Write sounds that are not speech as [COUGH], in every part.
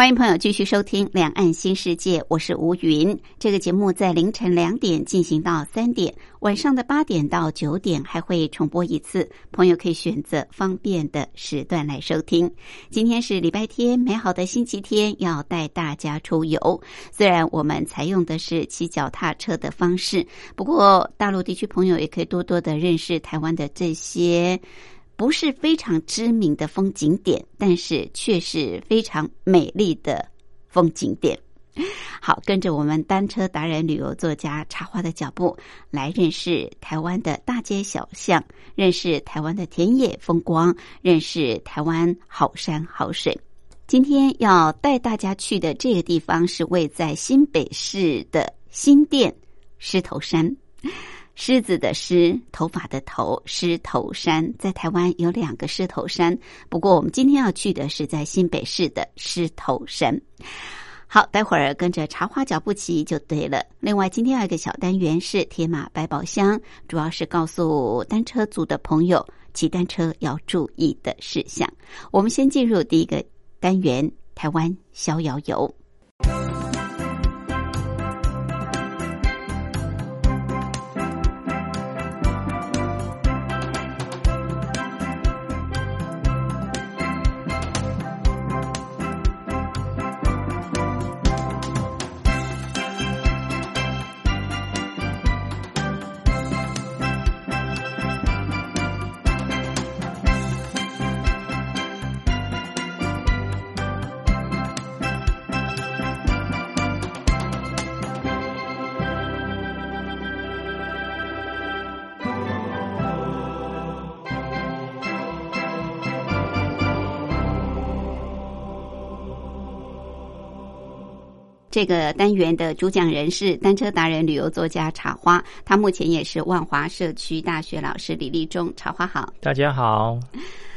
欢迎朋友继续收听《两岸新世界》，我是吴云。这个节目在凌晨两点进行到三点，晚上的八点到九点还会重播一次，朋友可以选择方便的时段来收听。今天是礼拜天，美好的星期天，要带大家出游。虽然我们采用的是骑脚踏车的方式，不过大陆地区朋友也可以多多的认识台湾的这些。不是非常知名的风景点，但是却是非常美丽的风景点。好，跟着我们单车达人、旅游作家茶花的脚步，来认识台湾的大街小巷，认识台湾的田野风光，认识台湾好山好水。今天要带大家去的这个地方，是位在新北市的新店狮头山。狮子的狮，头发的头，狮头山在台湾有两个狮头山，不过我们今天要去的是在新北市的狮头山。好，待会儿跟着茶花脚步骑就对了。另外，今天有一个小单元是铁马百宝箱，主要是告诉单车族的朋友骑单车要注意的事项。我们先进入第一个单元——台湾逍遥游。这个单元的主讲人是单车达人、旅游作家茶花，他目前也是万华社区大学老师李立忠。茶花好，大家好。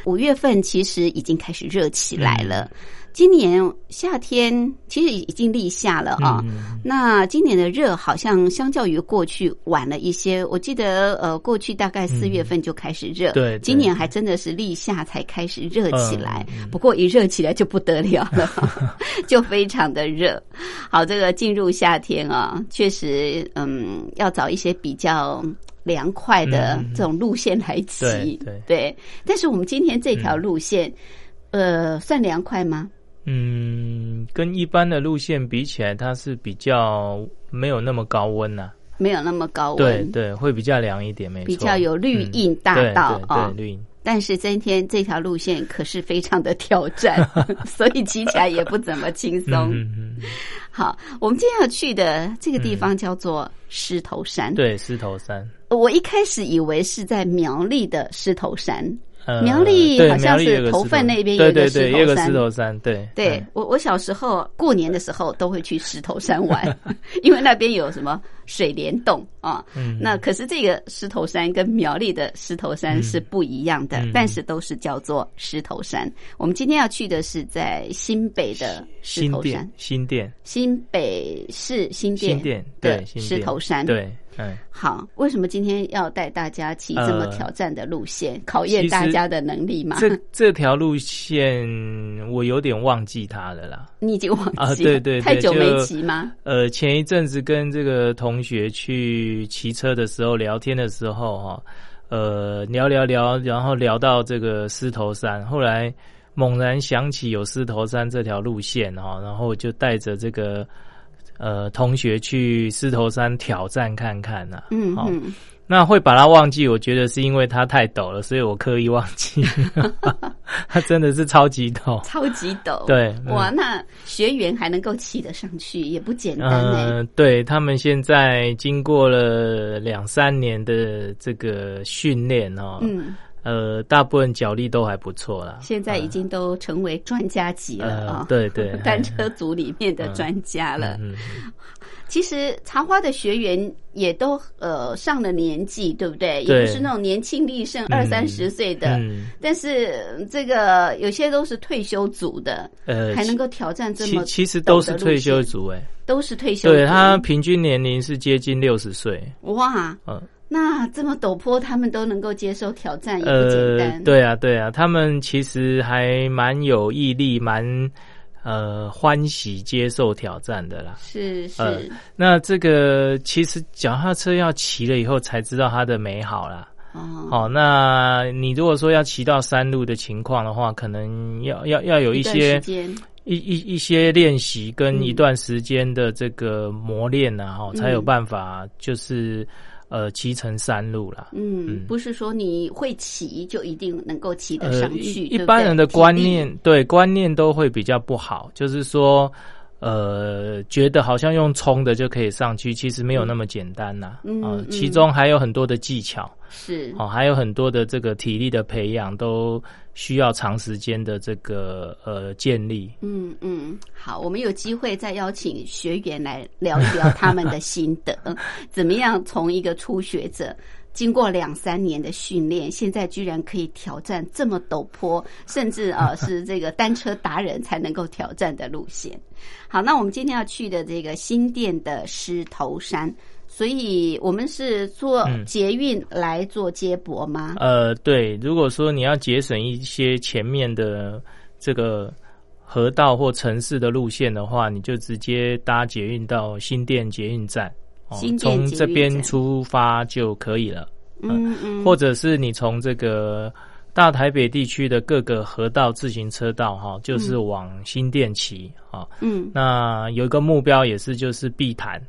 五月份其实已经开始热起来了。今年夏天其实已经立夏了啊。那今年的热好像相较于过去晚了一些。我记得呃，过去大概四月份就开始热，对，今年还真的是立夏才开始热起来。不过一热起来就不得了了，[LAUGHS] 就非常的热。好，这个进入夏天啊，确实嗯，要找一些比较凉快的这种路线来骑。对对，但是我们今天这条路线，呃，算凉快吗？嗯，跟一般的路线比起来，它是比较没有那么高温呐，没有那么高温，对对，会比较凉一点，没错，比较有绿荫大道啊，绿荫。但是今天这条路线可是非常的挑战，[LAUGHS] 所以骑起来也不怎么轻松。嗯好，我们今天要去的这个地方叫做狮头山，对，狮头山。我一开始以为是在苗栗的狮头山。苗栗好像是头份那边有一个石头山，对对，我我小时候过年的时候都会去石头山玩，[LAUGHS] 因为那边有什么水帘洞啊。那可是这个石头山跟苗栗的石头山是不一样的，但是都是叫做石头山。我们今天要去的是在新北的石头山，新店，新北市新店的石头山，对。嗯，好，为什么今天要带大家骑这么挑战的路线，考验大家的能力嘛？这这条路线我有点忘记它了啦。[LAUGHS] 你已经忘记啊？对对，太久没骑吗？呃，前一阵子跟这个同学去骑车的时候聊天的时候哈，呃，聊聊聊，然后聊到这个狮头山，后来猛然想起有狮头山这条路线哈，然后就带着这个。呃，同学去狮头山挑战看看呐。嗯，好，那会把它忘记，我觉得是因为它太陡了，所以我刻意忘记。[LAUGHS] 它真的是超级陡，超级陡。对，哇，那学员还能够骑得上去，也不简单嗯，对他们现在经过了两三年的这个训练哦。嗯。呃，大部分脚力都还不错啦。现在已经都成为专家级了啊！对对，[LAUGHS] 单车组里面的专家了。嗯，其实茶花的学员也都呃上了年纪，对不对？也不是那种年轻力盛二三十岁的，但是这个有些都是退休组的，呃，还能够挑战这么其实都是退休组哎，都是退休。对他平均年龄是接近六十岁。哇，嗯。那这么陡坡，他们都能够接受挑战，也不简单。对啊，对啊，他们其实还蛮有毅力，蛮呃欢喜接受挑战的啦。是是。那这个其实脚踏车要骑了以后，才知道它的美好啦。哦。好，那你如果说要骑到山路的情况的话，可能要要要有一些一一一些练习跟一段时间的这个磨练呢，哈，才有办法就是。呃，骑乘山路了。嗯，不是说你会骑就一定能够骑得上去。一般人的观念，对观念都会比较不好，就是说。呃，觉得好像用冲的就可以上去，其实没有那么简单呐。嗯，其中还有很多的技巧，是哦，还有很多的这个体力的培养，都需要长时间的这个呃建立。嗯嗯，好，我们有机会再邀请学员来聊一聊他们的心得，[LAUGHS] 怎么样从一个初学者。经过两三年的训练，现在居然可以挑战这么陡坡，甚至啊是这个单车达人才能够挑战的路线。好，那我们今天要去的这个新店的狮头山，所以我们是坐捷运来做接驳吗？呃，对。如果说你要节省一些前面的这个河道或城市的路线的话，你就直接搭捷运到新店捷运站。从这边出发就可以了，嗯嗯，或者是你从这个大台北地区的各个河道自行车道哈，就是往新店骑啊，嗯，那有一个目标也是就是碧潭，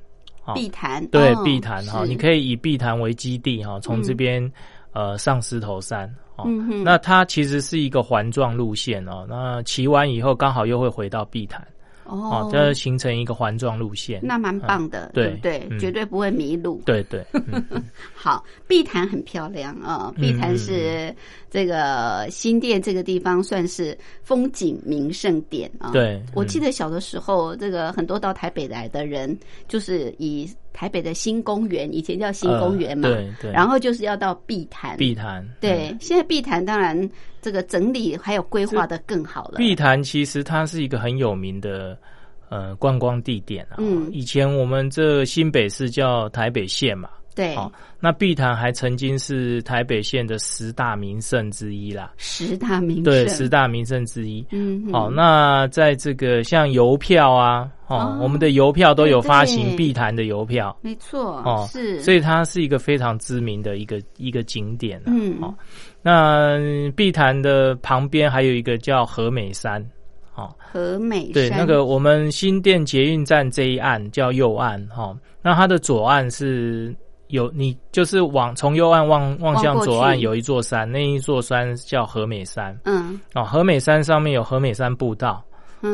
碧潭对碧潭哈，你可以以碧潭为基地哈，从这边呃上石头山哦，那它其实是一个环状路线哦，那骑完以后刚好又会回到碧潭。哦，这形成一个环状路线，那蛮棒的，对不对？绝对不会迷路。对对，[LAUGHS] 好，碧潭很漂亮啊！碧潭是这个新店这个地方算是风景名胜点啊。对，我记得小的时候，这个很多到台北来的人，就是以台北的新公园，以前叫新公园嘛，对对，然后就是要到碧潭。碧潭，对，现在碧潭当然。这个整理还有规划的更好了。碧潭其实它是一个很有名的呃观光地点啊。嗯，以前我们这新北市叫台北县嘛。对。那碧潭还曾经是台北县的十大名胜之一啦。十大名胜。对，十大名胜之一。嗯。好，那在这个像邮票啊，哦，我们的邮票都有发行碧潭的邮票。没错。哦，是。所以它是一个非常知名的一个一个景点啊。嗯。哦。那碧潭的旁边还有一个叫和美山，哦，和美山对，那个我们新店捷运站这一岸叫右岸，哈，那它的左岸是有你就是往从右岸望望向左岸有一座山，那一座山叫和美山，嗯，哦，和美山上面有和美山步道。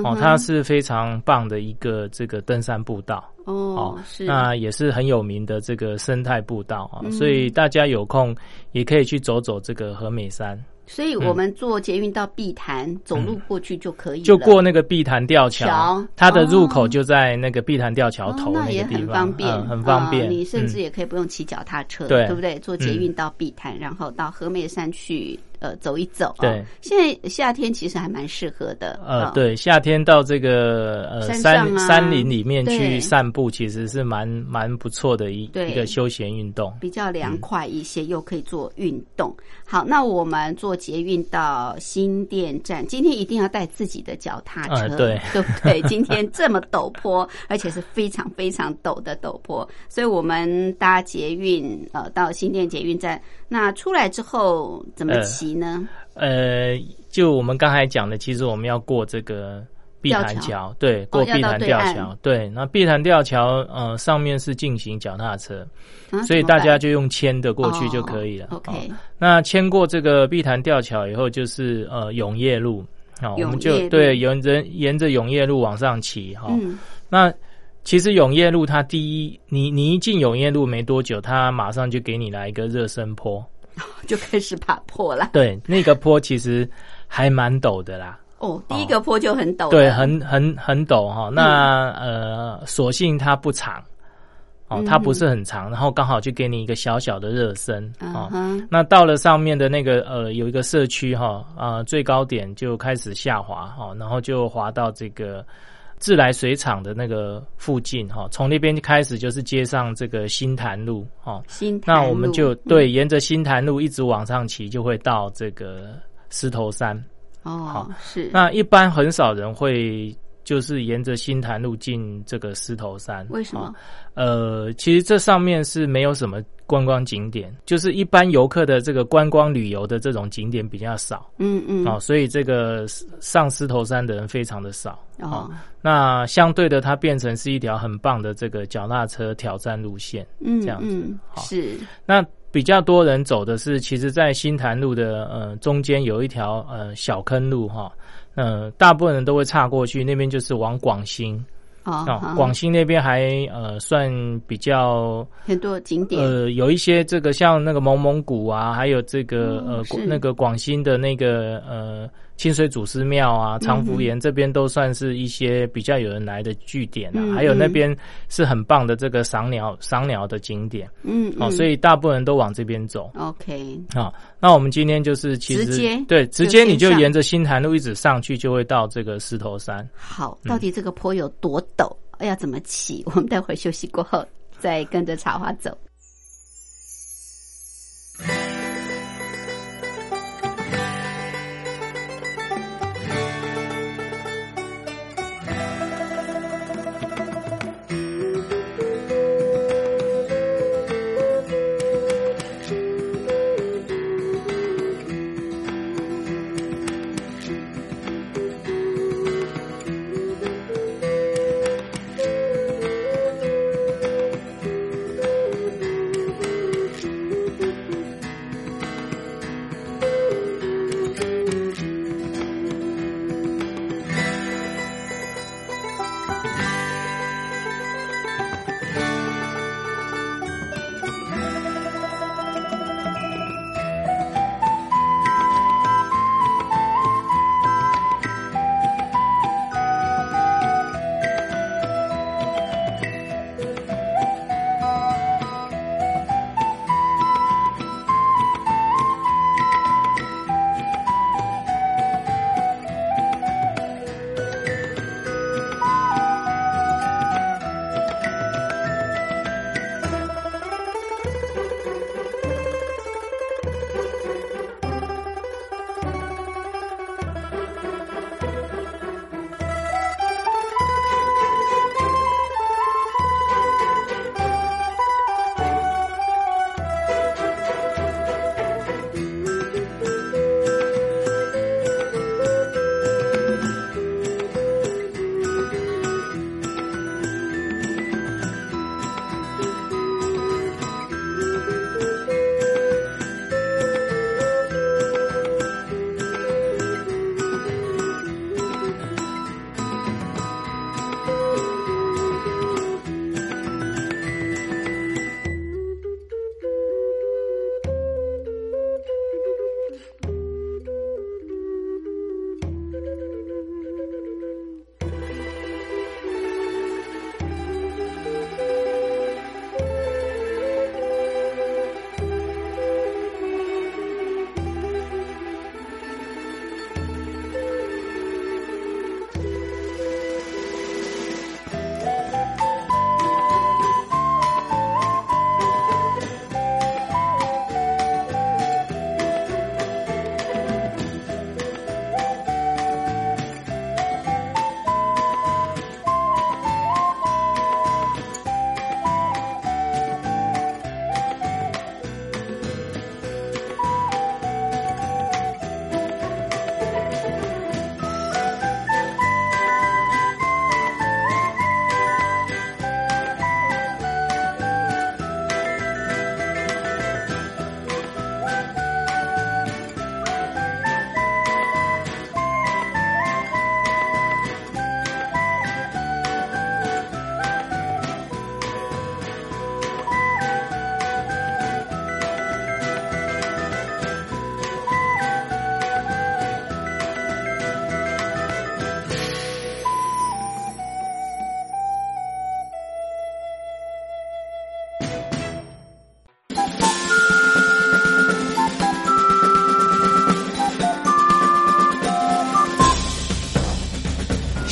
哦，它是非常棒的一个这个登山步道。哦，是。那也是很有名的这个生态步道啊，所以大家有空也可以去走走这个和美山。所以我们坐捷运到碧潭，走路过去就可以，就过那个碧潭吊桥，它的入口就在那个碧潭吊桥头那也很方便，很方便。你甚至也可以不用骑脚踏车，对不对？坐捷运到碧潭，然后到和美山去。呃，走一走。对，现在夏天其实还蛮适合的。呃，对，夏天到这个呃山山林里面去散步，其实是蛮蛮不错的一一个休闲运动，比较凉快一些，又可以做运动。好，那我们坐捷运到新店站，今天一定要带自己的脚踏车，对对不对？今天这么陡坡，而且是非常非常陡的陡坡，所以我们搭捷运呃到新店捷运站，那出来之后怎么骑？呢？呃，就我们刚才讲的，其实我们要过这个碧潭桥，对，过碧潭吊桥，对。那碧潭吊桥，呃，上面是进行脚踏车，所以大家就用牵的过去就可以了。OK，那牵过这个碧潭吊桥以后，就是呃永业路，好，我们就对沿着沿着永业路往上骑哈。那其实永业路它第一，你你一进永业路没多久，它马上就给你来一个热身坡。[LAUGHS] 就开始爬坡了。对，那个坡其实还蛮陡的啦。哦，第一个坡就很陡，对，很很很陡哈。那呃，所幸它不长，哦，它不是很长，然后刚好就给你一个小小的热身啊。那到了上面的那个呃，有一个社区哈啊，最高点就开始下滑哈，然后就滑到这个自来水厂的那个附近哈，从那边开始就是接上这个新潭路哈。新那我们就对沿着新潭路一直往上骑，就会到这个石头山。哦，好是。那一般很少人会就是沿着新潭路进这个狮头山，为什么？呃，其实这上面是没有什么观光景点，就是一般游客的这个观光旅游的这种景点比较少。嗯嗯。哦，所以这个上狮头山的人非常的少。哦。那相对的，它变成是一条很棒的这个脚踏车挑战路线。嗯，这样子。是。那。比较多人走的是，其实，在新潭路的呃中间有一条呃小坑路哈，呃，大部分人都会岔过去，那边就是往广兴。哦，广西那边还呃算比较很多景点，呃，有一些这个像那个蒙蒙古啊，还有这个呃那个广西的那个呃清水祖师庙啊，长福岩这边都算是一些比较有人来的据点啊，还有那边是很棒的这个赏鸟赏鸟的景点，嗯，哦，所以大部分人都往这边走。OK，好，那我们今天就是其实对直接你就沿着新潭路一直上去，就会到这个石头山。好，到底这个坡有多陡？要怎么骑？我们待会儿休息过后再跟着茶花走。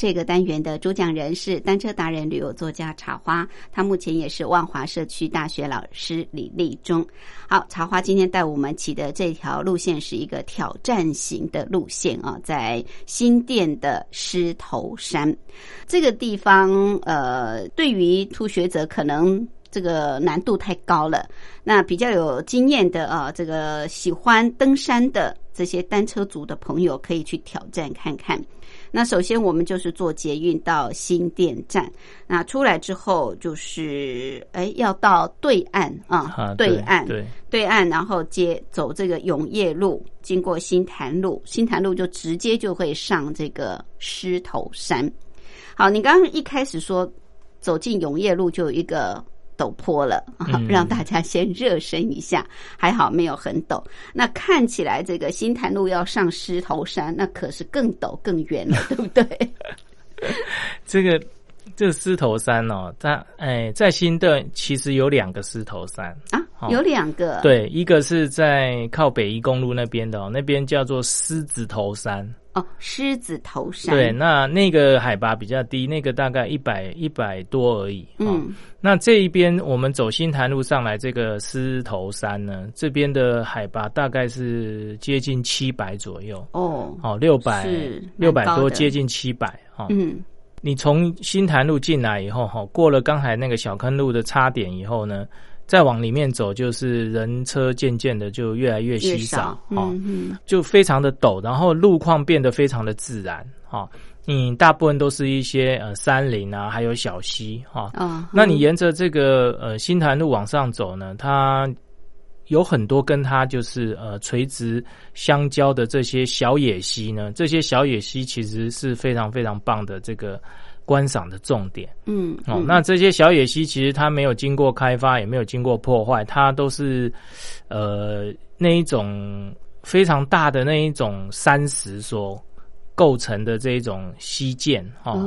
这个单元的主讲人是单车达人、旅游作家茶花，他目前也是万华社区大学老师李立忠。好，茶花今天带我们骑的这条路线是一个挑战型的路线啊，在新店的狮头山这个地方，呃，对于初学者可能这个难度太高了。那比较有经验的啊，这个喜欢登山的这些单车族的朋友，可以去挑战看看。那首先我们就是坐捷运到新店站，那出来之后就是哎要到对岸啊，对岸对对岸，然后接走这个永业路，经过新潭路，新潭路就直接就会上这个狮头山。好，你刚刚一开始说走进永业路就有一个。陡坡了，让大家先热身一下。还好没有很陡。那看起来这个新潭路要上狮头山，那可是更陡更远了，对不对？[LAUGHS] 这个这个狮头山哦，在哎在新店其实有两个狮头山啊，有两个。对，一个是在靠北宜公路那边的哦，那边叫做狮子头山。哦，狮子头山。对，那那个海拔比较低，那个大概一百一百多而已。嗯，那这一边我们走新潭路上来，这个狮头山呢，这边的海拔大概是接近七百左右。哦，哦，六百六百多，接近七百。哈，嗯，你从新潭路进来以后，哈，过了刚才那个小坑路的叉点以后呢？再往里面走，就是人车渐渐的就越来越稀少，哦，就非常的陡，然后路况变得非常的自然，哈，你，大部分都是一些呃山林啊，还有小溪，哈，啊，那你沿着这个呃新潭路往上走呢，它有很多跟它就是呃垂直相交的这些小野溪呢，这些小野溪其实是非常非常棒的这个。观赏的重点，嗯，哦，那这些小野溪其实它没有经过开发，也没有经过破坏，它都是，呃，那一种非常大的那一种山石所。构成的这一种溪涧哈，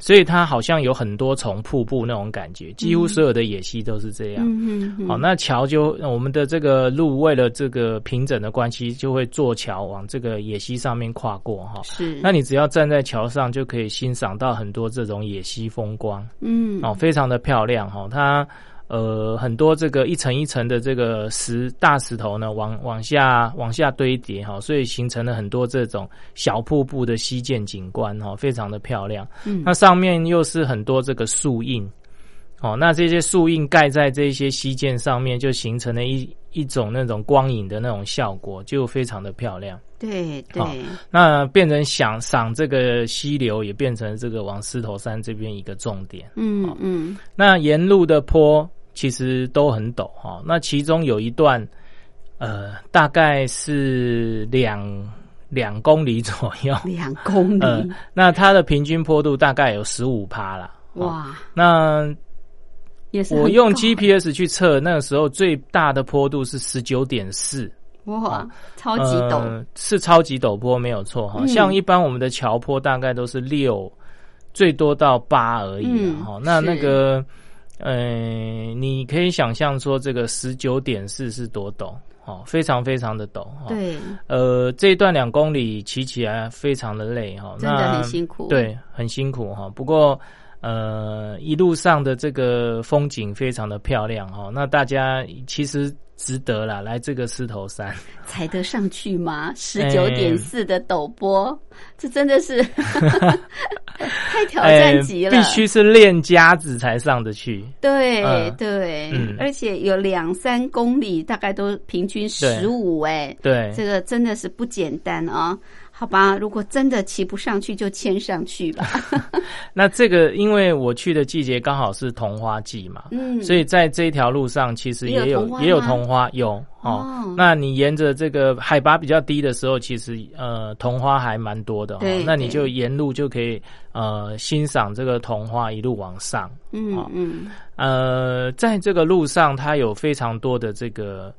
所以它好像有很多重瀑布那种感觉，几乎所有的野溪都是这样。好，那桥就我们的这个路为了这个平整的关系，就会坐桥往这个野溪上面跨过哈。是，那你只要站在桥上，就可以欣赏到很多这种野溪风光。嗯，哦，非常的漂亮哈，它。呃，很多这个一层一层的这个石大石头呢，往往下往下堆叠哈，所以形成了很多这种小瀑布的溪涧景观哈，非常的漂亮。嗯，那上面又是很多这个树印，哦，那这些树印盖在这些溪涧上面，就形成了一一种那种光影的那种效果，就非常的漂亮。对对，那变成想赏这个溪流，也变成这个往狮头山这边一个重点。嗯嗯，那沿路的坡。其实都很陡哈，那其中有一段，呃，大概是两两公里左右，两公里，[LAUGHS] 那它的平均坡度大概有十五趴了。哇，那也是我用 GPS 去测，那个时候最大的坡度是十九点四，哇，超级陡，是超级陡坡，没有错哈。像一般我们的桥坡大概都是六，最多到八而已哈。那那个。呃，你可以想象说这个十九点四是多陡哦，非常非常的陡哈。对，呃，这一段两公里骑起来非常的累哈，真的很辛苦。对，很辛苦哈。不过，呃，一路上的这个风景非常的漂亮哈。那大家其实。值得了，来这个狮头山踩得上去吗？十九点四的陡坡，这真的是 [LAUGHS] 太挑战级了。必须是练家子才上得去。对对，而且有两三公里，大概都平均十五哎。对，这个真的是不简单啊。好吧，如果真的骑不上去，就牵上去吧。[LAUGHS] 那这个，因为我去的季节刚好是桐花季嘛，嗯，所以在这一条路上其实也有也有桐花，有哦。那你沿着这个海拔比较低的时候，其实呃桐花还蛮多的，对，那你就沿路就可以呃欣赏这个桐花一路往上，嗯嗯，呃，在这个路上它有非常多的这个。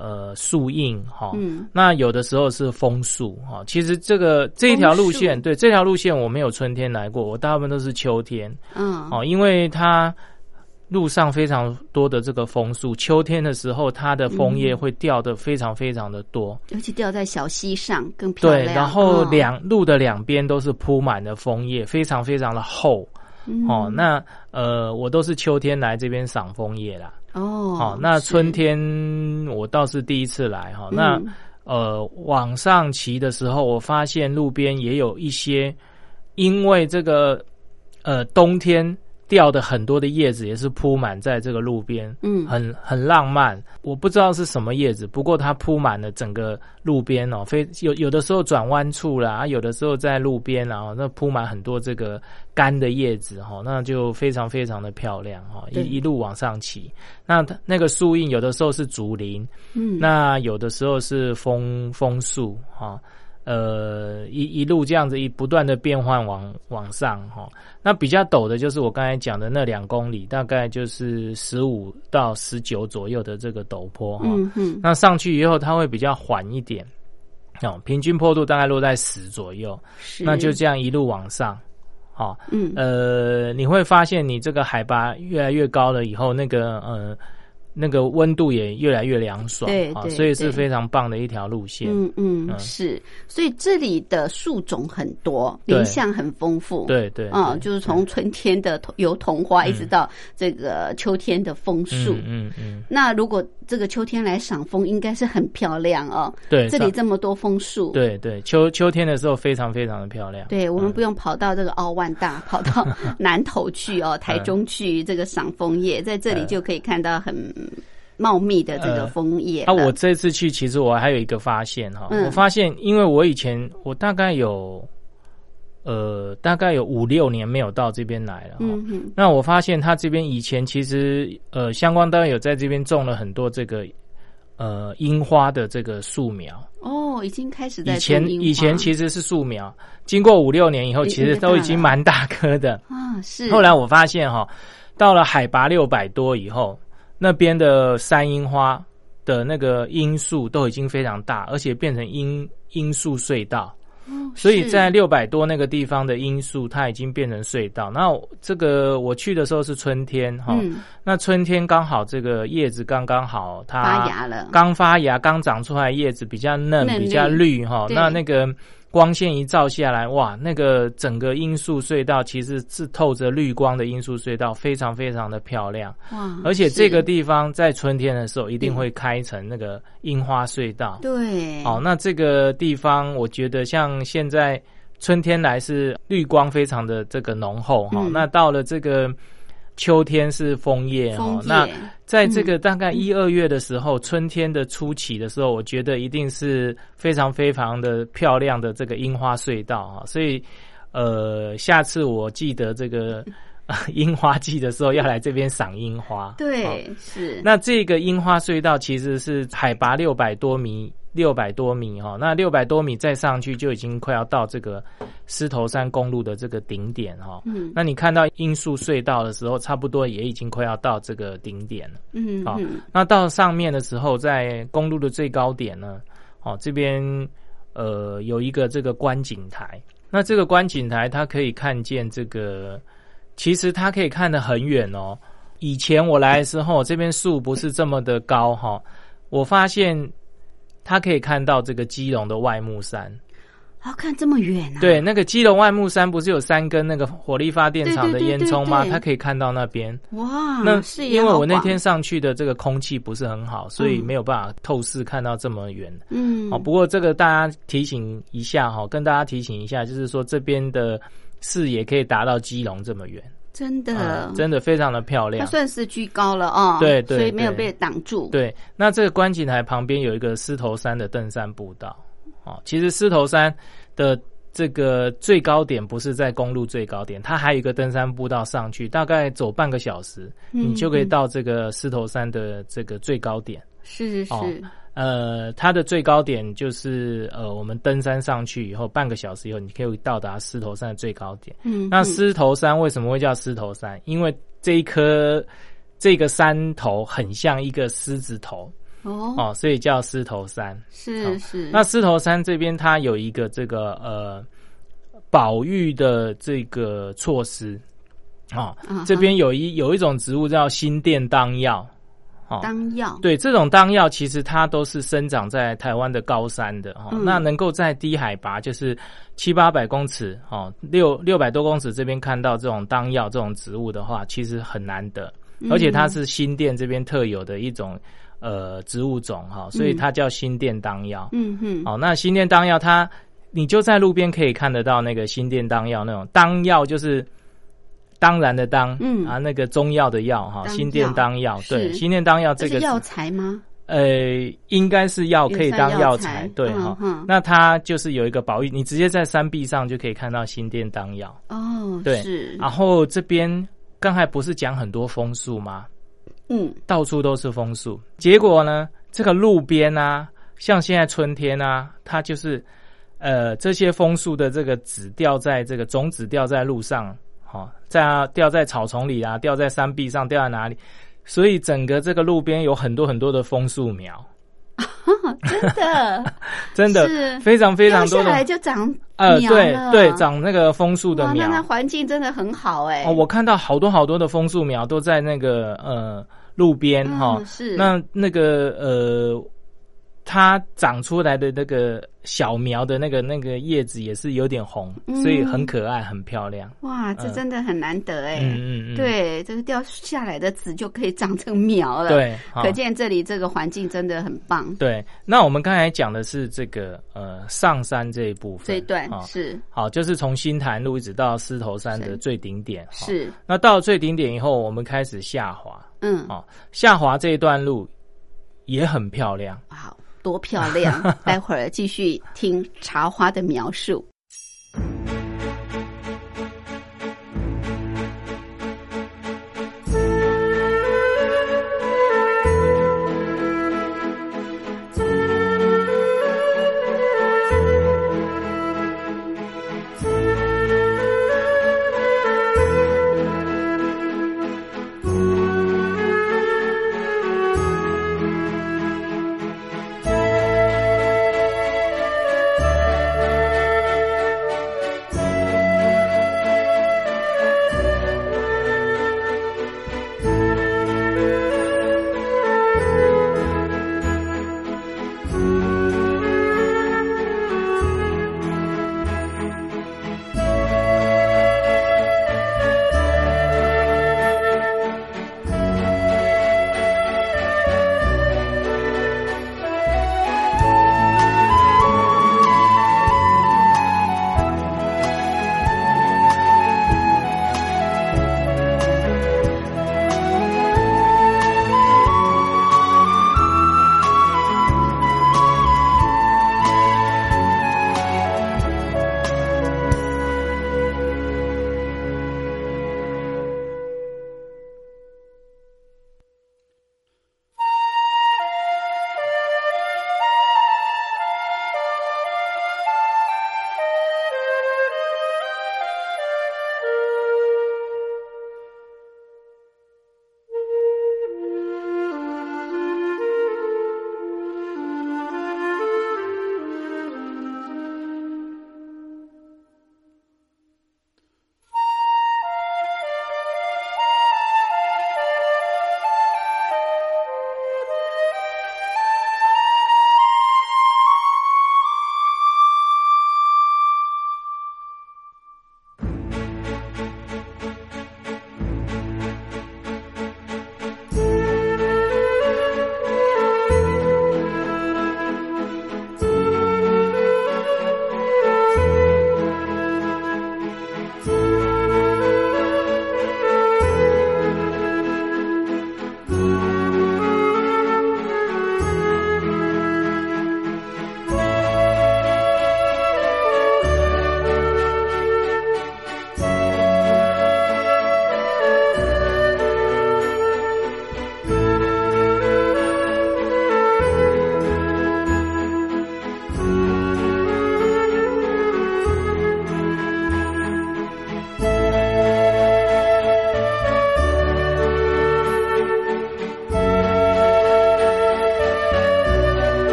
呃，树荫哈，那有的时候是枫树哈。其实这个这一条路线，对这条路线我没有春天来过，我大部分都是秋天。嗯，哦，因为它路上非常多的这个枫树，秋天的时候它的枫叶会掉的非常非常的多，尤其掉在小溪上更漂亮。对，然后两路的两边都是铺满了枫叶，非常非常的厚。哦，那呃，我都是秋天来这边赏枫叶啦。哦，好，那春天我倒是第一次来哈。那呃，往上骑的时候，我发现路边也有一些，因为这个呃冬天。掉的很多的叶子也是铺满在这个路边，嗯，很很浪漫。我不知道是什么叶子，不过它铺满了整个路边哦，非有有的时候转弯处啦，啊，有的时候在路边啊，那铺满很多这个干的叶子哈，那就非常非常的漂亮哈，一一路往上起。那那个树荫有的时候是竹林，嗯，那有的时候是枫枫树哈。呃，一一路这样子一不断的变换往往上哈，那比较陡的就是我刚才讲的那两公里，大概就是十五到十九左右的这个陡坡哈。嗯嗯。那上去以后，它会比较缓一点，哦，平均坡度大概落在十左右。是。那就这样一路往上，好，嗯，呃，你会发现你这个海拔越来越高了以后，那个呃。那个温度也越来越凉爽，对，所以是非常棒的一条路线。嗯嗯，是，所以这里的树种很多，林相很丰富。对对，啊，就是从春天的油桐花一直到这个秋天的枫树。嗯嗯。那如果这个秋天来赏枫，应该是很漂亮哦。对，这里这么多枫树。对对，秋秋天的时候非常非常的漂亮。对我们不用跑到这个奥万大，跑到南头去哦，[LAUGHS] 台中去这个赏枫叶，在这里就可以看到很。茂密的这个枫叶。啊，我这次去，其实我还有一个发现哈，我发现，因为我以前我大概有，呃，大概有五六年没有到这边来了哈。那我发现他这边以前其实呃，相关单位有在这边种了很多这个呃樱花的这个树苗。哦，已经开始在以前以前其实是树苗，经过五六年以后，其实都已经蛮大棵的啊。是。后来我发现哈，到了海拔六百多以后。那边的山樱花的那个樱树都已经非常大，而且变成樱樱树隧道，所以在六百多那个地方的樱树，它已经变成隧道。那这个我去的时候是春天哈，那春天刚好这个叶子刚刚好，它发芽了，刚发芽，刚长出来叶子比较嫩，比较绿哈。那那个。光线一照下来，哇，那个整个罂粟隧道其实是透着绿光的罂粟隧道，非常非常的漂亮。哇！而且这个地方在春天的时候一定会开成那个樱花隧道。对。哦，那这个地方我觉得像现在春天来是绿光非常的这个浓厚哈。那到了这个。秋天是枫叶哦，那在这个大概一二月的时候，春天的初期的时候，我觉得一定是非常非常的漂亮的这个樱花隧道啊，所以呃，下次我记得这个 [LAUGHS] 樱花季的时候要来这边赏樱花。对，是。那这个樱花隧道其实是海拔六百多米。六百多米哈，那六百多米再上去就已经快要到这个狮头山公路的这个顶点哈。嗯，那你看到罂粟隧道的时候，差不多也已经快要到这个顶点了。嗯，好，那到上面的时候，在公路的最高点呢，哦，这边呃有一个这个观景台。那这个观景台它可以看见这个，其实它可以看得很远哦。以前我来的时候，这边树不是这么的高哈，我发现。他可以看到这个基隆的外木山，好看这么远啊！对，那个基隆外木山不是有三根那个火力发电厂的烟囱吗？他可以看到那边。哇，那是因为我那天上去的这个空气不是很好，所以没有办法透视看到这么远。嗯，哦，不过这个大家提醒一下哈，跟大家提醒一下，就是说这边的视野可以达到基隆这么远。真的，真的非常的漂亮。它算是居高了哦，对对，所以没有被挡住。对，那这个观景台旁边有一个狮头山的登山步道。哦，其实狮头山的这个最高点不是在公路最高点，它还有一个登山步道上去，大概走半个小时，嗯你就可以到这个狮头山的这个最高点。是是哦是，呃，它的最高点就是呃，我们登山上去以后，半个小时以后，你可以到达狮头山的最高点。嗯，那嗯。狮头山为什么会叫狮头山？因为这一颗这个山头很像一个狮子头。哦，哦，所以叫狮头山。是是，那狮头山这边它有一个这个呃保育的这个措施。啊、这边有一有一种植物叫心电当药，哦，当药，对，这种当药其实它都是生长在台湾的高山的哈、哦嗯。那能够在低海拔，就是七八百公尺哦，六六百多公尺这边看到这种当药这种植物的话，其实很难得，嗯。而且它是新店这边特有的一种呃植物种哈、所以它叫新店当药。嗯哼，好、那新店当药它，你就在路边可以看得到那个新店当药那种当药就是。当然的当，嗯。啊，那个中药的药哈，当新店药当药，对，是新店当药这个药材吗？呃，应该是药可以当药材，也对哈、那它就是有一个保育，你直接在山壁上就可以看到新店当药。哦，对是，然后这边刚才不是讲很多枫树吗？嗯，到处都是枫树，结果呢，这个路边啊，像现在春天啊，它就是呃这些枫树的这个籽掉在这个种子掉在路上，哈、在啊掉在草丛里啊，掉在山壁上，掉在哪里？所以整个这个路边有很多很多的枫树苗，[LAUGHS] 真的 [LAUGHS] 真的是非常非常多的下来就长呃，对对，长那个枫树的苗那环境真的很好哎，哦，我看到好多好多的枫树苗都在那个呃路边嗯哈、是那那个呃，它长出来的那个小苗的那个那个叶子也是有点红，嗯所以很可爱，很漂亮。哇，这嗯真的很难得哎，嗯嗯嗯，对，这个掉下来的籽就可以长成苗了，，对，可见这里这个环境真的很棒。对。那我们刚才讲的是这个呃上山这一部分，这一段啊是好，就是从新潭路一直到狮头山的最顶点。是，那到了最顶点以后，我们开始下滑。嗯，哦，下滑这一段路也很漂亮。好多漂亮！[LAUGHS] 待会儿继续听茶花的描述。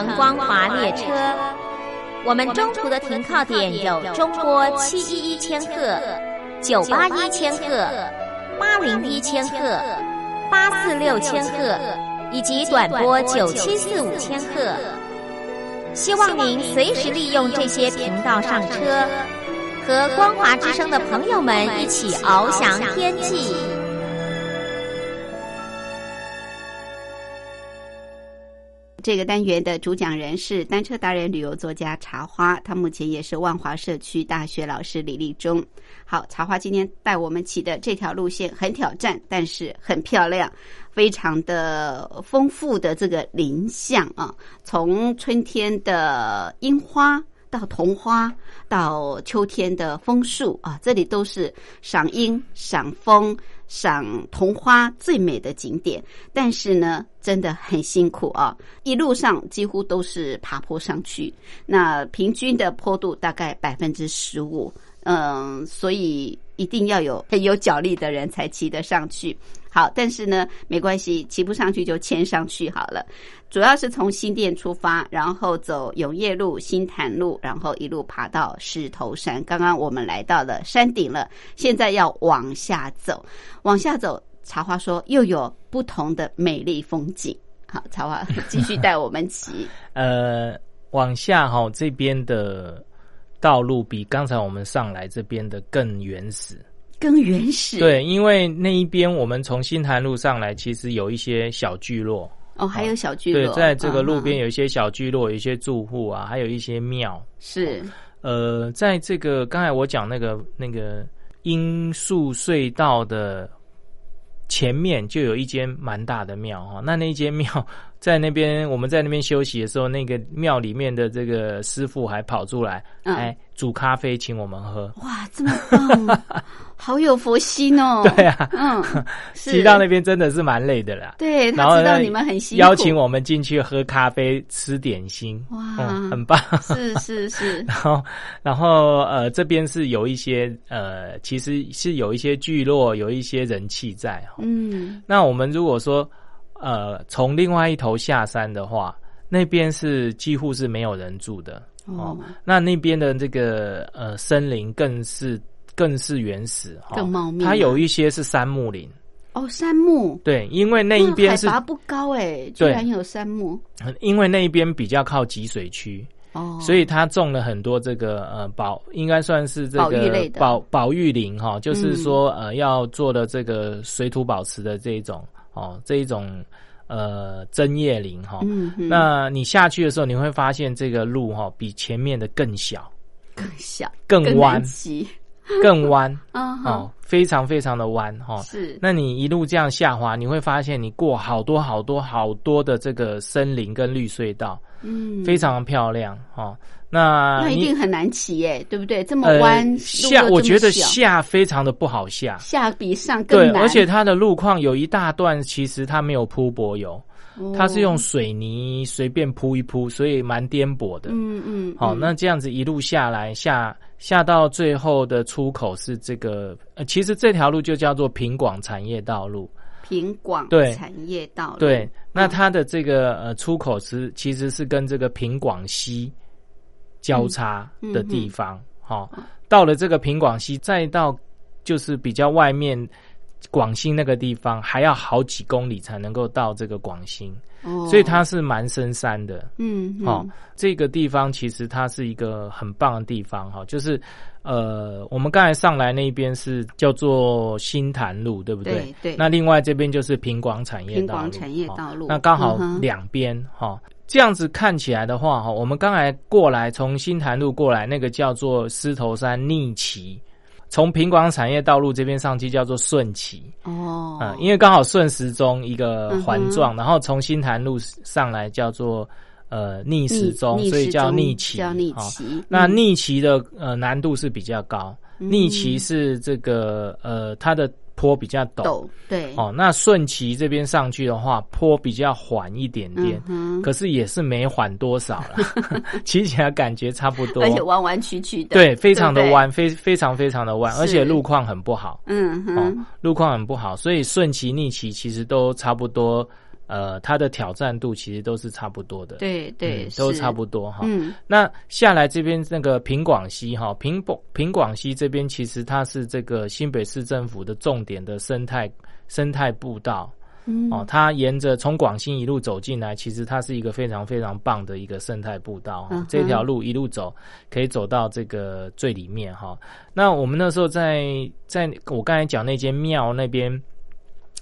乘光华列车。我们中途的停靠点有中波七一一千赫、九八一千赫、八零一千赫、八四六千赫，以及短波九七四五千赫。希望您随时利用这些频道上车，和光华之声的朋友们一起翱翔天际。这个单元的主讲人是单车达人、旅游作家茶花，他目前也是万华社区大学老师李立忠。好，茶花今天带我们骑的这条路线很挑战，但是很漂亮，非常的丰富的这个林相啊，从春天的樱花。到桐花，到秋天的枫树啊，这里都是赏樱、赏枫、赏桐花最美的景点。但是呢，真的很辛苦啊，一路上几乎都是爬坡上去，那平均的坡度大概百分之十五。嗯，所以一定要有有脚力的人才骑得上去。好，但是呢，没关系，骑不上去就牵上去好了。主要是从新店出发，然后走永业路、新潭路，然后一路爬到石头山。刚刚我们来到了山顶了，现在要往下走。往下走，茶花说又有不同的美丽风景。好，茶花 [LAUGHS] 继续带我们骑。[LAUGHS] 呃，往下哈，这边的道路比刚才我们上来这边的更原始。更原始，对，因为那一边我们从新潭路上来，其实有一些小聚落。哦，还有小聚落，对，在这个路边有一些小聚落，有一些住户啊，还有一些庙，是，呃，在这个刚才我讲那个那个罂粟隧道的前面，就有一间蛮大的庙哈，那那间庙。[LAUGHS] 在那边，我们在那边休息的时候，那个庙里面的这个师傅还跑出来，哎，煮咖啡请我们喝。哇，这么棒，好有佛心哦！[LAUGHS] 对啊，嗯，[LAUGHS] 骑到那边真的是蛮累的啦。对，他知道你们很辛苦，邀请我们进去喝咖啡、吃点心。哇，很棒。是是是。[LAUGHS] 然后，然后呃，这边是有一些呃，其实是有一些聚落，有一些人气在。嗯，那我们如果说。呃，从另外一头下山的话，那边是几乎是没有人住的哦。那那边的这个呃森林更是更是原始，更茂密。它有一些是杉木林。哦，杉木。对，因为那一边是海拔不高哎，居然有杉木。因为那一边比较靠集水区哦，所以他种了很多这个呃保，应该算是这个保保育林哈，就是说呃要做的这个水土保持的这一种。哦，这一种呃针叶林哈，那你下去的时候，你会发现这个路哈比前面的更小，更小，更弯，[LAUGHS] 更弯啊，哦，非常非常的弯哈。是，那你一路这样下滑，你会发现你过好多好多好多的这个森林跟绿隧道，嗯，非常漂亮哈。那那一定很难骑耶，对不对？这么弯，下我觉得下非常的不好下，下比上更难。对，而且它的路况有一大段，其实它没有铺柏油，它是用水泥随便铺一铺，所以蛮颠簸的。嗯嗯。好，那这样子一路下来，下下到最后的出口是这个，呃，其实这条路就叫做平广产业道路。平广对产业道路。对，那它的这个呃出口是其实是跟这个平广西。交叉的地方，好，到了这个平广西，再到就是比较外面广兴那个地方，还要好几公里才能够到这个广兴，所以它是蛮深山的。嗯，好，这个地方其实它是一个很棒的地方，哈，就是呃，我们刚才上来那边是叫做新潭路，对不对？对。那另外这边就是平广产业平广产业道路，那刚好两边哈。这样子看起来的话，哈，我们刚才过来从新潭路过来，那个叫做狮头山逆骑，从平广产业道路这边上去叫做顺旗哦，嗯，因为刚好顺时钟一个环状，然后从新潭路上来叫做呃逆时钟，所以叫逆旗，叫逆骑。那逆旗的呃难度是比较高，逆旗是这个呃它的。坡比较陡，对。哦。那顺骑这边上去的话，坡比较缓一点点，可是也是没缓多少了，[LAUGHS] 骑起来感觉差不多，而且弯弯曲曲的，对，非常的弯，非非常非常的弯，而且路况很不好，嗯，哦，路况很不好，所以顺骑逆骑其实都差不多，呃，它的挑战度其实都是差不多的。对对，嗯都差不多哈。嗯那下来这边那个平广西哈，平广平广西这边其实它是这个新北市政府的重点的生态生态步道嗯哦，它沿着从广西一路走进来，其实它是一个非常非常棒的一个生态步道这条路一路走可以走到这个最里面哈。那我们那时候在在我刚才讲那间庙那边。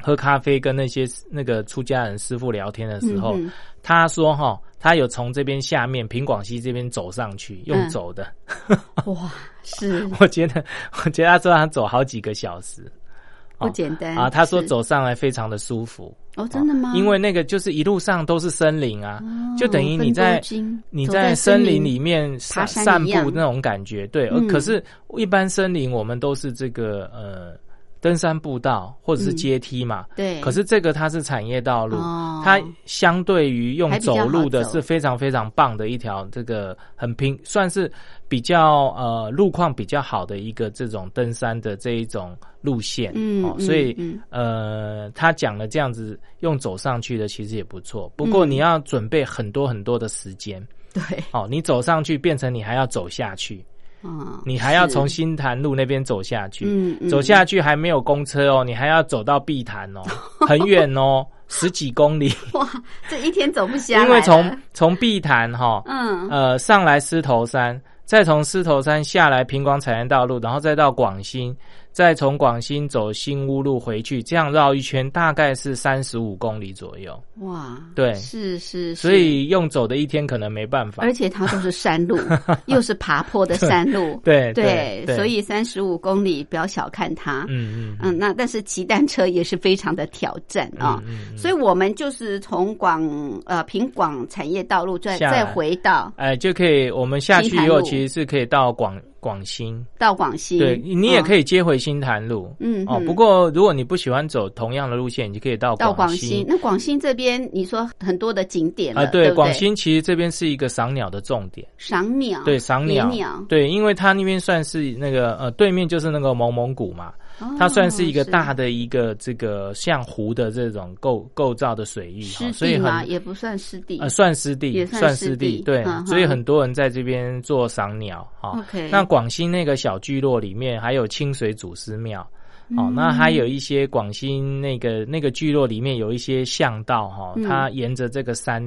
喝咖啡跟那些那个出家人师傅聊天的时候，嗯他说哈，他有从这边下面平广西这边走上去，用嗯走的。哼哇，是 [LAUGHS] 我觉得，我觉得他说他走好几个小时不简单啊。他说走上来非常的舒服，哦，真的吗？因为那个就是一路上都是森林啊，哦就等于你在你在森林林里面爬散散步那种感觉。对，嗯而可是一般森林我们都是这个呃登山步道或者是嗯阶梯嘛。对，可是这个它是产业道路，哦它相对于用走路的是非常非常棒的一条，这个很平，算是比较呃路况比较好的一个这种登山的这一种路线。哦，嗯嗯所以嗯呃，他讲了这样子用走上去的其实也不错，不过嗯你要准备很多很多的时间。对，哦，你走上去变成你还要走下去，嗯，你还要从新潭路那边走下去。嗯嗯走下去还没有公车哦，你还要走到碧潭哦，[LAUGHS] 很远哦，十几公里。[LAUGHS] 哇，这一天走不下来，因为从从碧潭哈、嗯呃上来狮头山，再从狮头山下来平广产业道路，然后再到广新，再从广兴走新屋路回去，这样绕一圈大概是三十五公里左右。哇，对。是是，所以用走的一天可能没办法。而。且它都是山路，[LAUGHS] 又是爬坡的山路，对 [LAUGHS] 对，对所以三十五公里不要小看它，嗯嗯嗯，那但是骑单车也是非常的挑战啊。所以我们就是从广呃平广产业道路再再回到哎，就可以，我们下去以后其实是可以到广广新，到广兴，对你也可以以接回新潭路。哦，嗯。哦不过如果你不喜欢走同样的路线，你就可以到到广西西。。那广兴这边你说很多的景点啊，了，对，广兴其实这边是一个赏鸟的重点，赏鸟，对，赏鸟，对，因为它那边算是那个呃，对面就是那个蒙蒙古嘛，它算是一个大的的一个这个像湖的这种构构造的水域，哈所以很也不算湿地。呃算湿地，也算算湿地，对嗯，所以很多人在这边做赏鸟哈。那广西那个小聚落里面还有清水祖师庙。哦，嗯。那还有一些广西那个那个聚落里面有一些巷道哈，嗯。它沿着这个山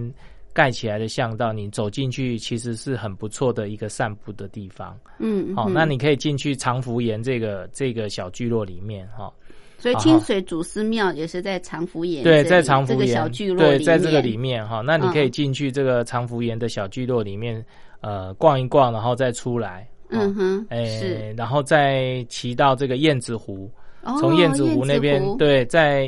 盖起来的巷道，你走进去其实是很不错的一个散步的地方。嗯，好、嗯。那你可以进去长福岩这个这个小聚落里面哈。所以清水祖师庙也是在长福岩这对，在长福岩这个小聚落对，在这个面里面哈，那你可以进去这个长福岩的小聚落里面，呃，逛一逛，然后再出来。哦嗯哼，哎是，然后再骑到这个燕子湖，哦从燕子湖那边，湖。对，再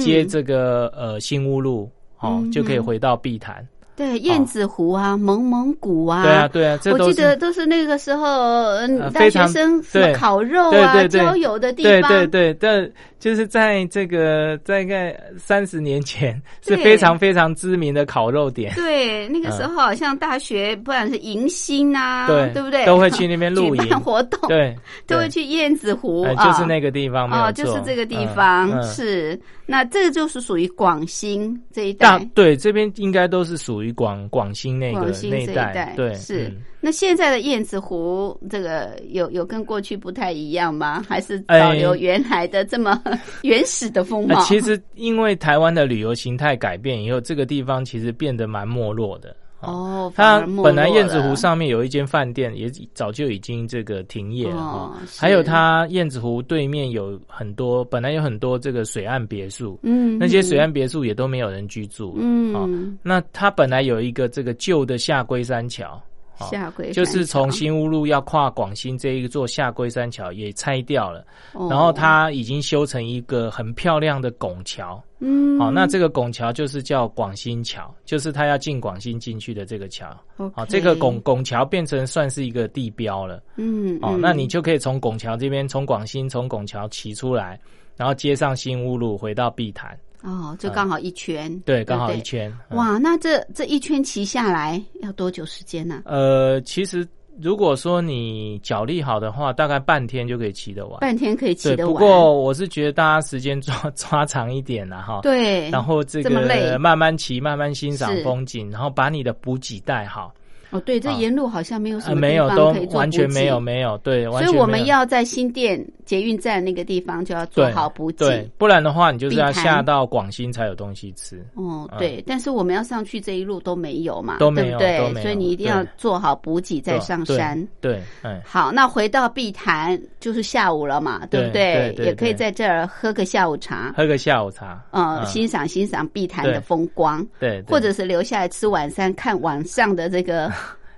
接嗯。这个、呃新屋路，哦，嗯就可以回到碧潭。对燕子湖啊，蒙蒙古啊，对啊，对啊，这我记得都是那个时候，嗯大学生什么烤肉啊、郊游的地方，对对，但就是在这个大概三十年前是非常非常知名的烤肉点。对那个时候好像大学不管是迎新啊，对对不对？都会去那边露营。举办活动，对，[LAUGHS] 都会去燕子湖就是那个地方没有哦，就是这个地嗯方、嗯是。那这个就是属于广兴这一大带，对这边应该都是属于广广兴那个那一带对，是。嗯那现在的燕子湖，这个有有跟过去不太一样吗？还是哎保留原来的这么 [LAUGHS] 原始的风貌？呃其实因为台湾的旅游形态改变以后，这个地方其实变得蛮没落的。哦，反它本来燕子湖上面有一间饭店，也早就已经这个停业了哈。哦还有它燕子湖对面有很多，本来有很多这个水岸别墅，嗯，那些水岸别墅也都没有人居住。嗯，哦嗯，那它本来有一个这个旧的下龟山桥，哦下跪就是从新屋路要跨广新这一座下龟山桥也拆掉了，桥然后哦它已经修成一个很漂亮的拱桥。嗯，好、那这个拱桥就是叫广新桥，就是它要进广新进去的这个桥。好、这个拱拱桥变成算是一个地标了。嗯，哦，嗯那你就可以从拱桥这边，从广新从拱桥骑出来，然后接上新屋路回到碧潭。哦，就刚好一圈，对，刚好一圈。嗯哇，那这这一圈骑下来要多久时间呢？呃，其实如果说你脚力好的话，大概半天就可以骑得完。半天可以骑，得完。不过我是觉得大家时间抓 [LAUGHS] 抓长一点啦，哈。对，然后这个慢慢骑，慢慢欣赏风景，然后把你的补给带好。哦，对，这啊。沿路好像没有什呃，么没有，都地方可以做完全没有，没有，对，完所以我们要在新店捷运站那个地方就要做好补给。对，不然的话，你就是要下到广新才有东西吃。哦，嗯。对，但是我们要上去这一路都没有嘛，都没有对？所以你一定要做好补给再上对山。对，哎，好，那回到碧潭就是下午了嘛，对不对也可以在这儿喝个下午茶，喝个下午茶。呃，嗯。欣赏欣赏碧潭的对。风光，对，对。或者是留下来吃晚餐，看晚上的这个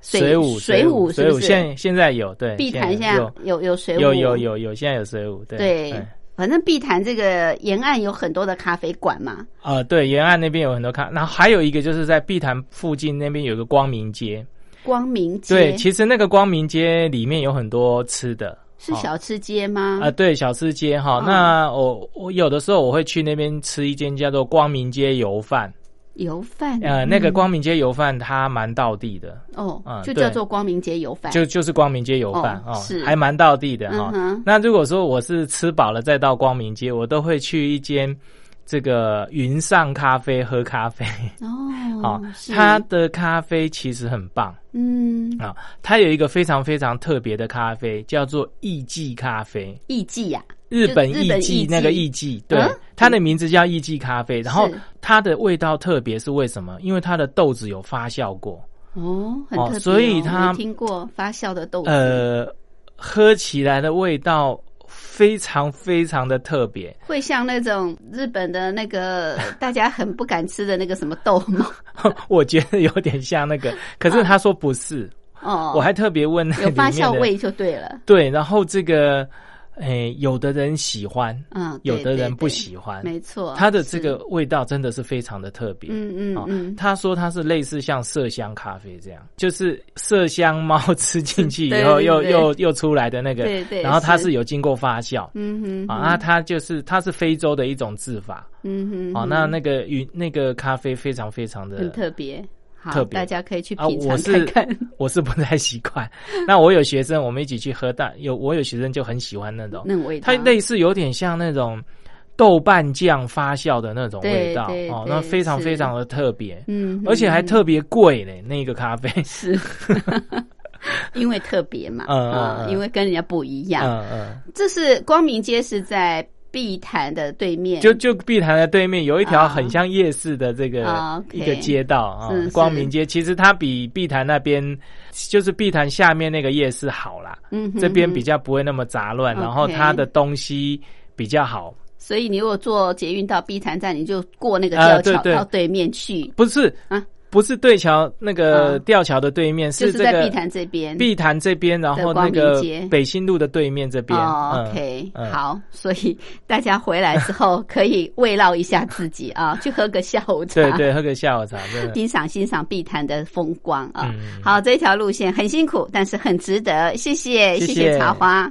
水舞，水舞，水舞？现现在有对，碧潭现在有有有水舞，有有有有，现在有水舞，对对哎。反正碧潭这个沿岸有很多的咖啡馆嘛，呃，对，沿岸那边有很多咖，然后还有一个就是在碧潭附近那边有个光明街，光明街？对，其实那个光明街里面有很多吃的，哦。是小吃街吗？啊、对，小吃街哈。嗯那我我有的时候我会去那边吃一间叫做光明街油饭，油饭，呃，那个嗯。光明街油饭它蛮道地的，哦嗯，就叫做光明街油饭，就就是光明街油饭哦，哦是。还蛮道地的哈、那如果说我是吃饱了再到光明街，我都会去一间这个云上咖啡喝咖啡。哦，[LAUGHS] 好、它的咖啡其实很棒。嗯。啊、它有一个非常非常特别的咖啡，叫做艺妓咖啡。艺妓呀，日本艺妓妓那个艺妓，对嗯，它的名字叫艺妓咖啡。然后它的味道特别是为什么？因为它的豆子有发酵过，哦，很哦特别哦，所以它没听过发酵的豆子，呃，喝起来的味道非常非常的特别。会像那种日本的那个 [LAUGHS] 大家很不敢吃的那个什么豆吗？[LAUGHS] 我觉得有点像那个，可是他说不是，哦，我还特别问那有发酵味就对了，对，然后这个，诶，有的人喜欢，嗯，有的人不喜欢，没错，它的这个味道真的是非常的特别。哦嗯嗯嗯，他说它是类似像麝香咖啡这样，就是麝香猫吃进去以后 [LAUGHS] 又又又出来的那个，对对然后它是是有经过发酵。嗯哼，啊，那它就是它是非洲的一种制法，嗯哼，哦，那那个云那个咖啡非常非常的很特别。好，特别大家可以去啊，品尝我是看看。[LAUGHS] 我是不太习惯。那我有学生，我们一起去喝，但有我有学生就很喜欢那种，那种味道，它类似有点像那种豆瓣酱发酵的那种味道哦，那非常非常的特别，嗯，而且还嗯特别贵嘞，那个咖啡。是，[LAUGHS] 因为特别嘛，啊，嗯因为跟人家不一样。嗯嗯，这是光明街是在碧潭的对面，就就碧潭的对面有一条啊。很像夜市的这个一个街道啊光明街。其实它比碧潭那边，就是碧潭下面那个夜市好啦，嗯这边比较不会那么杂乱，然后它的东西比较好。所以你如果坐捷运到碧潭站，你就过那个吊桥到对面去，不是啊，不是对桥那个啊吊桥的对面，就是这个在碧潭这边。碧潭这边，然后那个北新路的对面这边。哦嗯，OK，嗯好，所以大家回来之后可以慰劳一下自己啊，[LAUGHS] 去喝个下午茶，对对，喝个下午茶，欣赏欣赏碧潭的风光啊。嗯好，这条路线很辛苦，但是很值得。谢谢，谢谢谢谢茶花。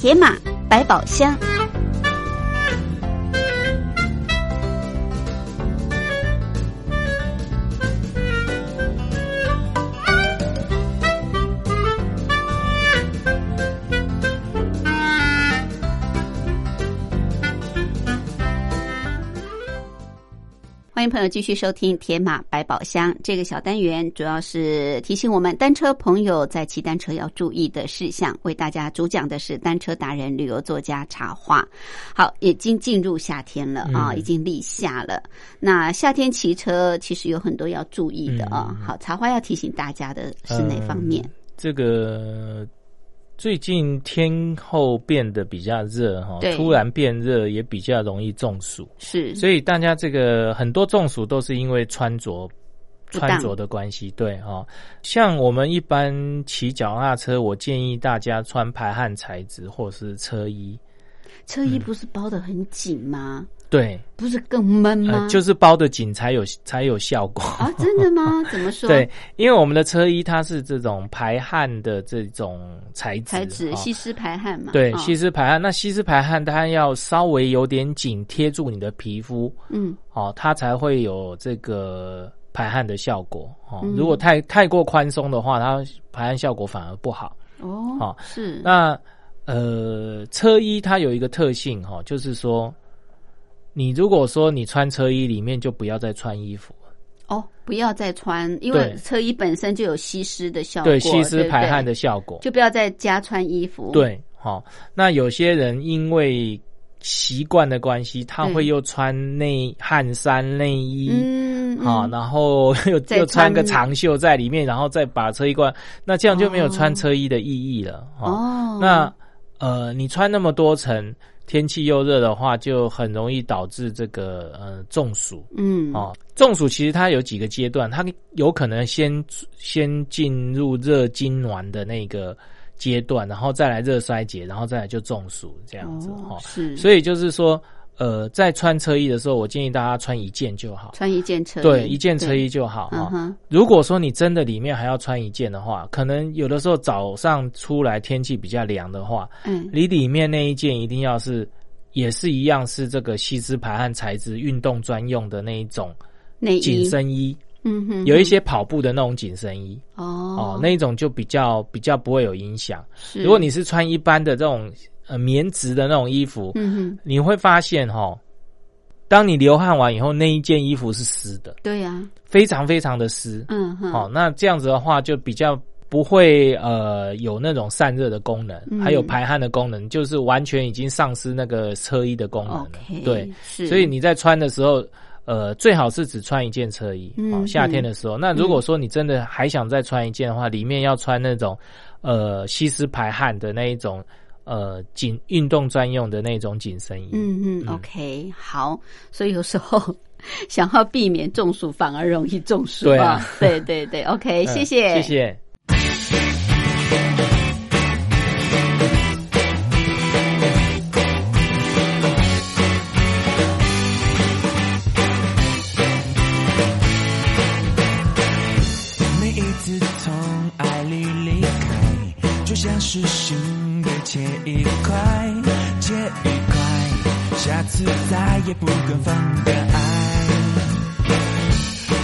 铁马百宝箱。欢迎朋友继续收听《铁马百宝箱》这个小单元，主要是提醒我们单车朋友在骑单车要注意的事项。为大家主讲的是单车达人、旅游作家茶花。好，已经进入夏天了啊，已经立夏了。那夏天骑车其实有很多要注意的啊。好，茶花要提醒大家的是哪方面？这个最近天后变得比较热哈，突然变热也比较容易中暑，是，所以大家这个很多中暑都是因为穿着。穿着的关系，对哈、像我们一般骑脚踏车，我建议大家穿排汗材质或是车衣，车衣不是包得很紧吗？对，不是更闷吗？呃，就是包的紧才有才有效果。啊，真的吗？[LAUGHS] 怎么说？对，因为我们的车衣它是这种排汗的这种材质，材质哦吸湿排汗嘛。对，哦吸湿排汗。那吸湿排汗，它要稍微有点紧贴住你的皮肤，嗯哦，它才会有这个排汗的效果。哦，嗯如果太太过宽松的话，它排汗效果反而不好。哦好是那呃，车衣它有一个特性哈、哦，就是说，你如果说你穿车衣里面就不要再穿衣服。哦，不要再穿，因为对车衣本身就有吸湿的效果，对，吸湿排汗的效果。就不要再加穿衣服。，对，好、那有些人因为习惯的关系，他对会又穿内汗衫、内衣，嗯，啊、嗯然后又再 [LAUGHS] 又穿个穿长袖在里面，然后再把车衣挂，那这样就没有穿车衣的意义了。哦，哦，那呃，你穿那么多层，天气又热的话，就很容易导致这个呃中暑。嗯。哦，中暑其实它有几个阶段，它有可能先先进入热痉挛的那个阶段，然后再来热衰竭，然后再来就中暑这样子哈、哦。是，所以就是说，呃，在穿车衣的时候，我建议大家穿一件就好，穿一件车衣，对，一件车衣就好哈、嗯，如果说你真的里面还要穿一件的话，可能有的时候早上出来天气比较凉的话，嗯。你里面那一件一定要是也是一样是这个吸湿排汗材质、运动专用的那一种内衣。紧，身衣，嗯哼，有一些跑步的那种紧身衣哦。哦，那一种就比较比较不会有影响。是。如果你是穿一般的这种呃棉质的那种衣服，嗯哼，你会发现哈、哦，当你流汗完以后，那一件衣服是湿的，对呀，非常非常的湿。嗯哼，哦，那这样子的话就比较不会呃有那种散热的功能，嗯。还有排汗的功能，就是完全已经丧失那个车衣的功能了。对，是，所以你在穿的时候，呃，最好是只穿一件车衣。嗯。哦，夏天的时候，那如果说你真的还想再穿一件的话，里面要穿那种呃吸湿排汗的那一种呃紧运动专用的那种紧身衣。嗯嗯，OK，好，所以有时候想要避免中暑，反而容易中暑对啊 [LAUGHS] 对对对，OK，嗯谢谢，谢谢。每一次从爱里离开，就像是心被切一块，切一块，下次再也不敢放的爱。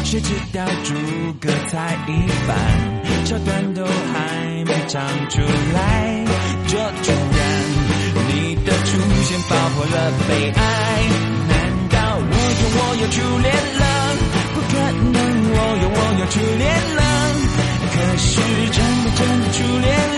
谁知道诸葛才一半，桥段都还没唱出来，就突然你的出现爆破了悲哀。难道我有我有初恋了？不可能我有我有初恋了。可是真的真的初恋了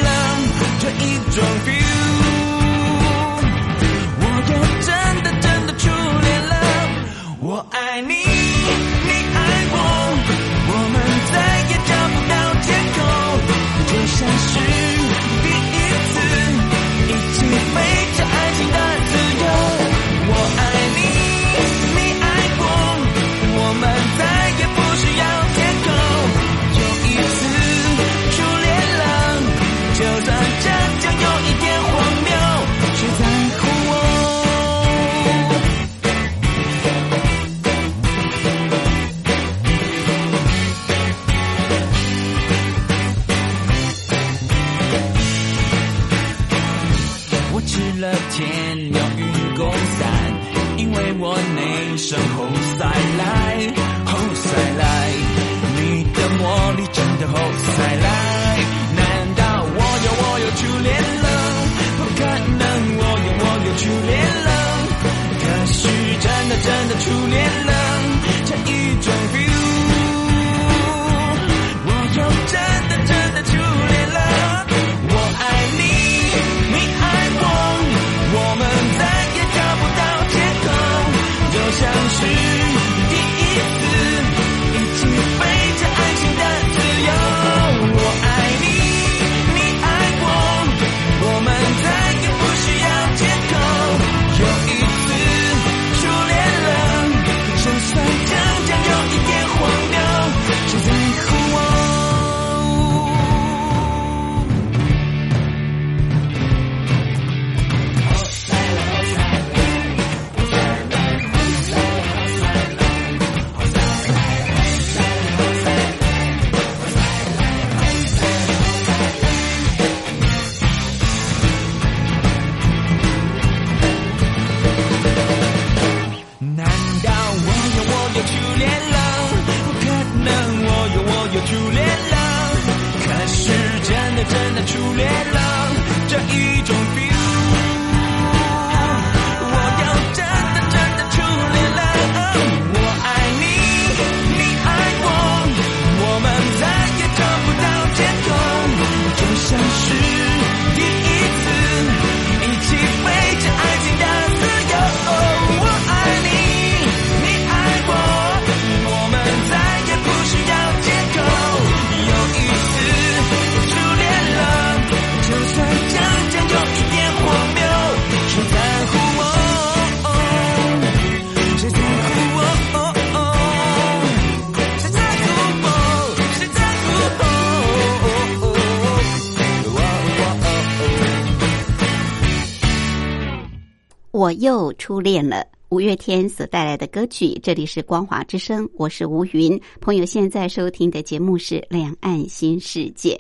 初恋了。五月天所带来的歌曲，这里是光华之声，我是吴云。朋友现在收听的节目是《两岸新世界》。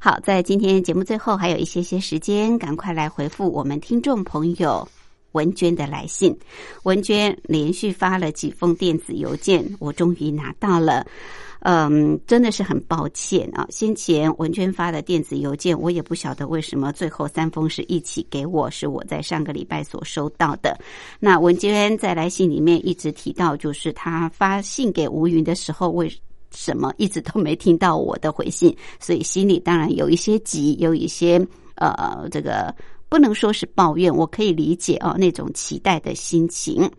好，在今天节目最后还有一些些时间，赶快来回复我们听众朋友文娟的来信。文娟连续发了几封电子邮件，我终于拿到了。嗯，真的是很抱歉啊！先前文娟发的电子邮件，我也不晓得为什么最后三封是一起给我，是我在上个礼拜所收到的。那文娟在来信里面一直提到，就是她发信给吴云的时候，为什么一直都没听到我的回信，所以心里当然有一些急，有一些呃，这个不能说是抱怨，我可以理解哦那种期待的心情。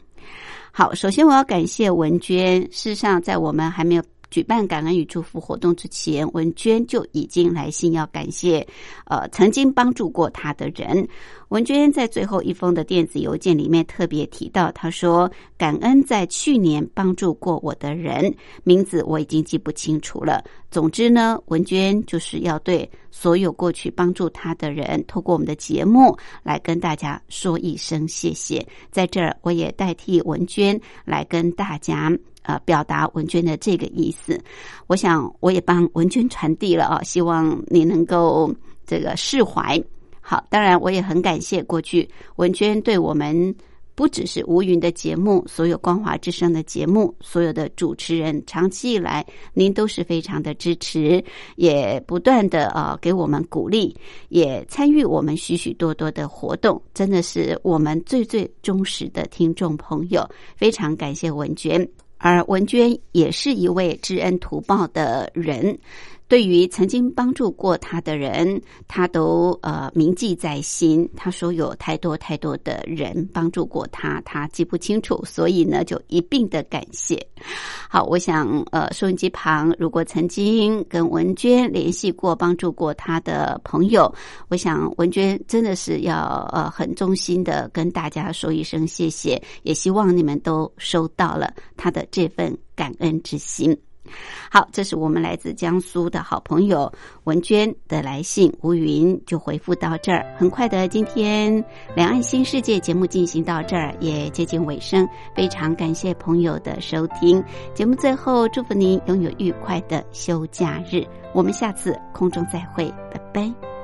好，首先我要感谢文娟。事实上，在我们还没有举办感恩与祝福活动之前，文娟就已经来信要感谢，呃，曾经帮助过她的人。文娟在最后一封的电子邮件里面特别提到，她说：“感恩在去年帮助过我的人，名字我已经记不清楚了。总之呢，文娟就是要对所有过去帮助他的人，透过我们的节目来跟大家说一声谢谢。在这儿，我也代替文娟来跟大家。”呃，表达文娟的这个意思，我想我也帮文娟传递了啊，希望你能够这个释怀。好，当然我也很感谢过去文娟对我们不只是吴云的节目，所有光华之声的节目，所有的主持人，长期以来您都是非常的支持，也不断的呃给我们鼓励，也参与我们许许多多的活动，真的是我们最最忠实的听众朋友，非常感谢文娟。而文娟也是一位知恩图报的人。对于曾经帮助过他的人，他都呃铭记在心。他说有太多太多的人帮助过他，他记不清楚，所以呢就一并的感谢。好，我想呃收音机旁如果曾经跟文娟联系过、帮助过他的朋友，我想文娟真的是要呃很衷心的跟大家说一声谢谢，也希望你们都收到了他的这份感恩之心。好，这是我们来自江苏的好朋友文娟的来信，吴云就回复到这儿。很快的，今天两岸新世界节目进行到这儿也接近尾声，非常感谢朋友的收听。节目最后，祝福您拥有愉快的休假日。我们下次空中再会，拜拜。